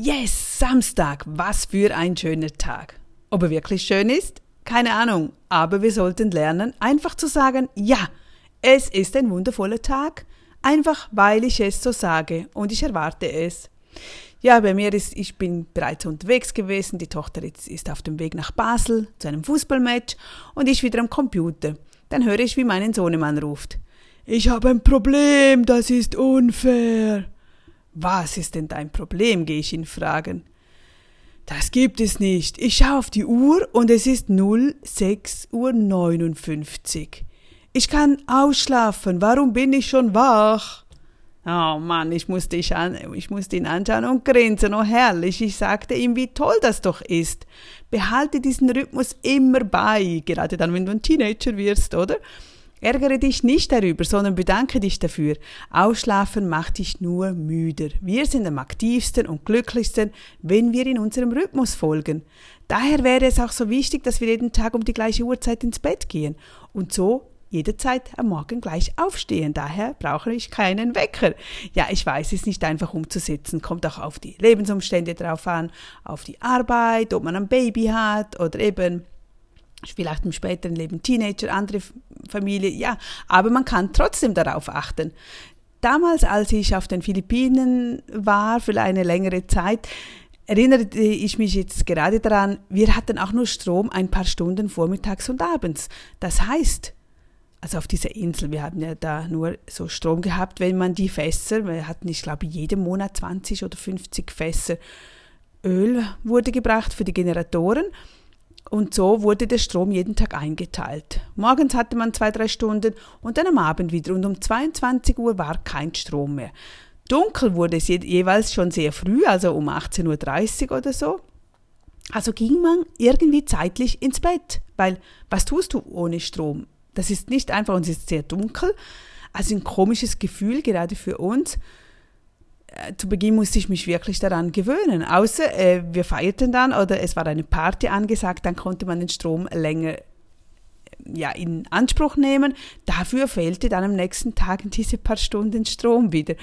Yes, Samstag, was für ein schöner Tag. Ob er wirklich schön ist? Keine Ahnung, aber wir sollten lernen, einfach zu sagen, ja, es ist ein wundervoller Tag, einfach weil ich es so sage und ich erwarte es. Ja, bei mir ist, ich bin bereits unterwegs gewesen, die Tochter ist auf dem Weg nach Basel zu einem Fußballmatch und ich wieder am Computer. Dann höre ich, wie mein Sohnemann ruft. Ich habe ein Problem, das ist unfair. Was ist denn dein Problem? gehe ich ihn fragen. Das gibt es nicht. Ich schaue auf die Uhr und es ist 06 Uhr 59. Ich kann ausschlafen. Warum bin ich schon wach? Oh Mann, ich musste, ich, an, ich musste ihn anschauen und grinsen. Oh herrlich. Ich sagte ihm, wie toll das doch ist. Behalte diesen Rhythmus immer bei. Gerade dann, wenn du ein Teenager wirst, oder? Ärgere dich nicht darüber, sondern bedanke dich dafür. Ausschlafen macht dich nur müder. Wir sind am aktivsten und glücklichsten, wenn wir in unserem Rhythmus folgen. Daher wäre es auch so wichtig, dass wir jeden Tag um die gleiche Uhrzeit ins Bett gehen und so jederzeit am Morgen gleich aufstehen. Daher brauche ich keinen Wecker. Ja, ich weiß, es ist nicht einfach umzusetzen. Kommt auch auf die Lebensumstände drauf an, auf die Arbeit, ob man ein Baby hat oder eben vielleicht im späteren Leben Teenager, andere Familie, ja, aber man kann trotzdem darauf achten. Damals, als ich auf den Philippinen war für eine längere Zeit, erinnerte ich mich jetzt gerade daran, wir hatten auch nur Strom ein paar Stunden vormittags und abends. Das heißt, also auf dieser Insel, wir haben ja da nur so Strom gehabt, wenn man die Fässer, wir hatten, ich glaube, jeden Monat 20 oder 50 Fässer Öl wurde gebracht für die Generatoren und so wurde der Strom jeden Tag eingeteilt. Morgens hatte man zwei, drei Stunden und dann am Abend wieder und um 22 Uhr war kein Strom mehr. Dunkel wurde es je jeweils schon sehr früh, also um 18.30 Uhr oder so. Also ging man irgendwie zeitlich ins Bett, weil was tust du ohne Strom? Das ist nicht einfach und es ist sehr dunkel. Also ein komisches Gefühl, gerade für uns. Äh, zu Beginn musste ich mich wirklich daran gewöhnen. Außer äh, wir feierten dann oder es war eine Party angesagt, dann konnte man den Strom länger ja, in Anspruch nehmen. Dafür fehlte dann am nächsten Tag diese paar Stunden Strom wieder.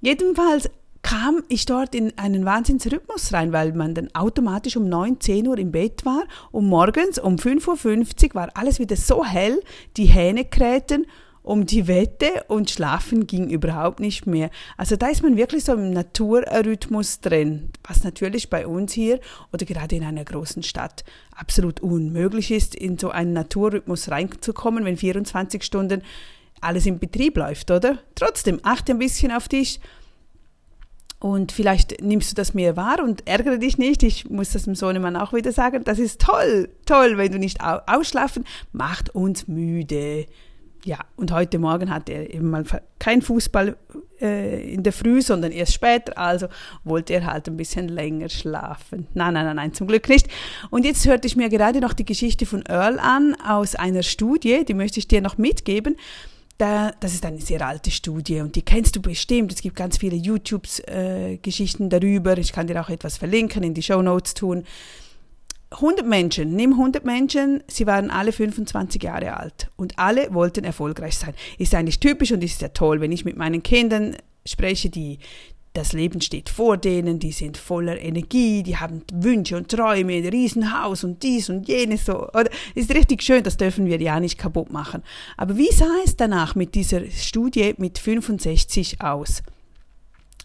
Jedenfalls kam ich dort in einen Wahnsinnsrhythmus rein, weil man dann automatisch um 9, 10 Uhr im Bett war und morgens um 5.50 Uhr war alles wieder so hell, die Hähne krähten um die Wette und schlafen ging überhaupt nicht mehr. Also da ist man wirklich so im Naturrhythmus drin, was natürlich bei uns hier oder gerade in einer großen Stadt absolut unmöglich ist, in so einen Naturrhythmus reinzukommen, wenn 24 Stunden alles im Betrieb läuft, oder? Trotzdem, achte ein bisschen auf dich. Und vielleicht nimmst du das mehr wahr und ärgere dich nicht. Ich muss das dem Sohnemann auch wieder sagen. Das ist toll, toll, wenn du nicht ausschlafen, macht uns müde ja, und heute Morgen hatte er eben mal kein Fußball äh, in der Früh, sondern erst später, also wollte er halt ein bisschen länger schlafen. Nein, nein, nein, nein, zum Glück nicht. Und jetzt hörte ich mir gerade noch die Geschichte von Earl an aus einer Studie, die möchte ich dir noch mitgeben. Da, das ist eine sehr alte Studie und die kennst du bestimmt. Es gibt ganz viele YouTube-Geschichten äh, darüber. Ich kann dir auch etwas verlinken, in die Show Notes tun. 100 Menschen, nimm 100 Menschen, sie waren alle 25 Jahre alt und alle wollten erfolgreich sein. Ist eigentlich typisch und ist ja toll, wenn ich mit meinen Kindern spreche, die das Leben steht vor denen, die sind voller Energie, die haben Wünsche und Träume, ein Riesenhaus und dies und jenes so. Oder, ist richtig schön, das dürfen wir ja nicht kaputt machen. Aber wie sah es danach mit dieser Studie mit 65 aus?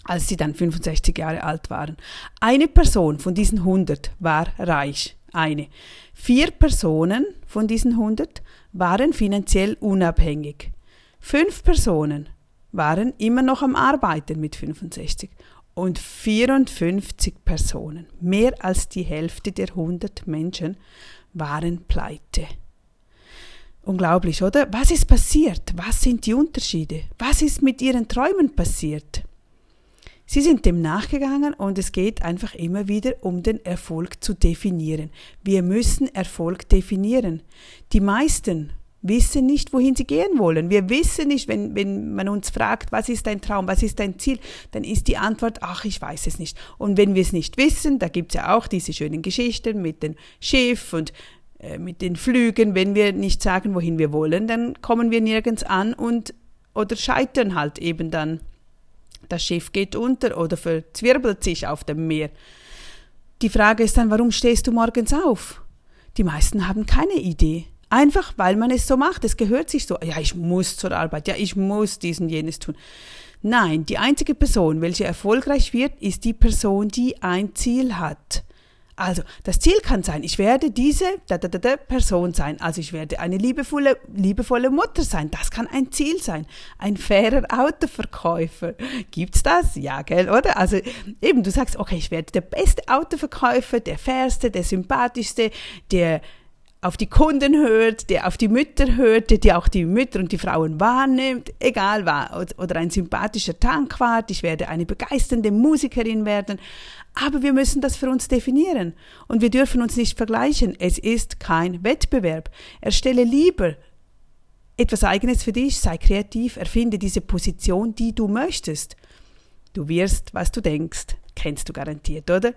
als sie dann 65 Jahre alt waren. Eine Person von diesen 100 war reich eine. Vier Personen von diesen 100 waren finanziell unabhängig. Fünf Personen waren immer noch am Arbeiten mit 65 und 54 Personen, mehr als die Hälfte der 100 Menschen, waren pleite. Unglaublich, oder? Was ist passiert? Was sind die Unterschiede? Was ist mit ihren Träumen passiert? Sie sind dem nachgegangen und es geht einfach immer wieder um den Erfolg zu definieren. Wir müssen Erfolg definieren. Die meisten wissen nicht, wohin sie gehen wollen. Wir wissen nicht, wenn, wenn man uns fragt, was ist dein Traum, was ist dein Ziel, dann ist die Antwort, ach, ich weiß es nicht. Und wenn wir es nicht wissen, da gibt es ja auch diese schönen Geschichten mit dem Schiff und äh, mit den Flügen. Wenn wir nicht sagen, wohin wir wollen, dann kommen wir nirgends an und oder scheitern halt eben dann das Schiff geht unter oder verzwirbelt sich auf dem Meer. Die Frage ist dann, warum stehst du morgens auf? Die meisten haben keine Idee. Einfach weil man es so macht. Es gehört sich so. Ja, ich muss zur Arbeit. Ja, ich muss diesen jenes tun. Nein, die einzige Person, welche erfolgreich wird, ist die Person, die ein Ziel hat. Also, das Ziel kann sein, ich werde diese da, da, da, da Person sein. Also, ich werde eine liebevolle, liebevolle Mutter sein. Das kann ein Ziel sein. Ein fairer Autoverkäufer. Gibt's das? Ja, gell, oder? Also, eben, du sagst, okay, ich werde der beste Autoverkäufer, der fairste, der sympathischste, der auf die Kunden hört, der auf die Mütter hört, der auch die Mütter und die Frauen wahrnimmt, egal was, oder ein sympathischer Tankwart, ich werde eine begeisternde Musikerin werden. Aber wir müssen das für uns definieren und wir dürfen uns nicht vergleichen. Es ist kein Wettbewerb. Erstelle lieber etwas Eigenes für dich, sei kreativ, erfinde diese Position, die du möchtest. Du wirst, was du denkst kennst du garantiert, oder?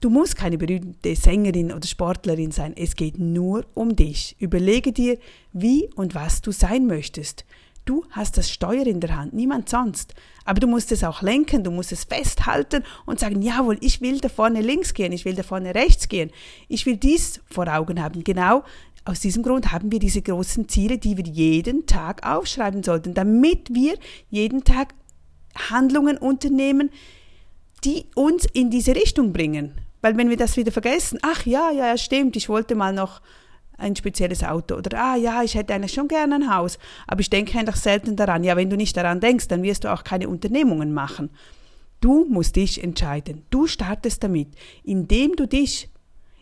Du musst keine berühmte Sängerin oder Sportlerin sein. Es geht nur um dich. Überlege dir, wie und was du sein möchtest. Du hast das Steuer in der Hand, niemand sonst. Aber du musst es auch lenken, du musst es festhalten und sagen, jawohl, ich will da vorne links gehen, ich will da vorne rechts gehen. Ich will dies vor Augen haben. Genau aus diesem Grund haben wir diese großen Ziele, die wir jeden Tag aufschreiben sollten, damit wir jeden Tag Handlungen unternehmen, die uns in diese Richtung bringen. Weil wenn wir das wieder vergessen, ach ja, ja, stimmt, ich wollte mal noch ein spezielles Auto oder ah ja, ich hätte eigentlich schon gerne ein Haus, aber ich denke einfach selten daran. Ja, wenn du nicht daran denkst, dann wirst du auch keine Unternehmungen machen. Du musst dich entscheiden. Du startest damit, indem du dich,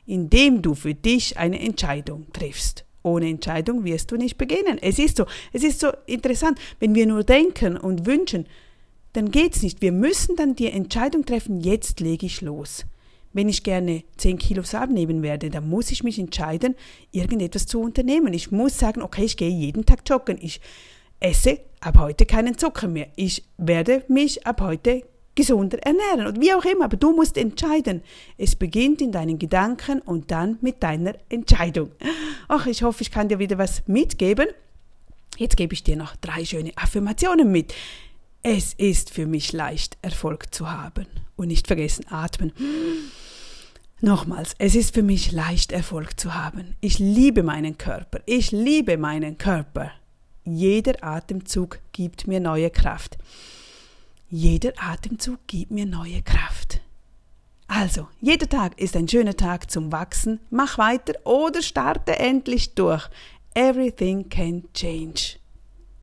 indem du für dich eine Entscheidung triffst. Ohne Entscheidung wirst du nicht beginnen. Es ist so. Es ist so interessant, wenn wir nur denken und wünschen, dann geht's nicht. Wir müssen dann die Entscheidung treffen, jetzt lege ich los. Wenn ich gerne 10 Kilos abnehmen werde, dann muss ich mich entscheiden, irgendetwas zu unternehmen. Ich muss sagen, okay, ich gehe jeden Tag joggen. Ich esse ab heute keinen Zucker mehr. Ich werde mich ab heute gesunder ernähren oder wie auch immer. Aber du musst entscheiden. Es beginnt in deinen Gedanken und dann mit deiner Entscheidung. Ach, ich hoffe, ich kann dir wieder was mitgeben. Jetzt gebe ich dir noch drei schöne Affirmationen mit. Es ist für mich leicht, Erfolg zu haben. Und nicht vergessen, atmen. Nochmals, es ist für mich leicht, Erfolg zu haben. Ich liebe meinen Körper. Ich liebe meinen Körper. Jeder Atemzug gibt mir neue Kraft. Jeder Atemzug gibt mir neue Kraft. Also, jeder Tag ist ein schöner Tag zum Wachsen. Mach weiter oder starte endlich durch. Everything can change.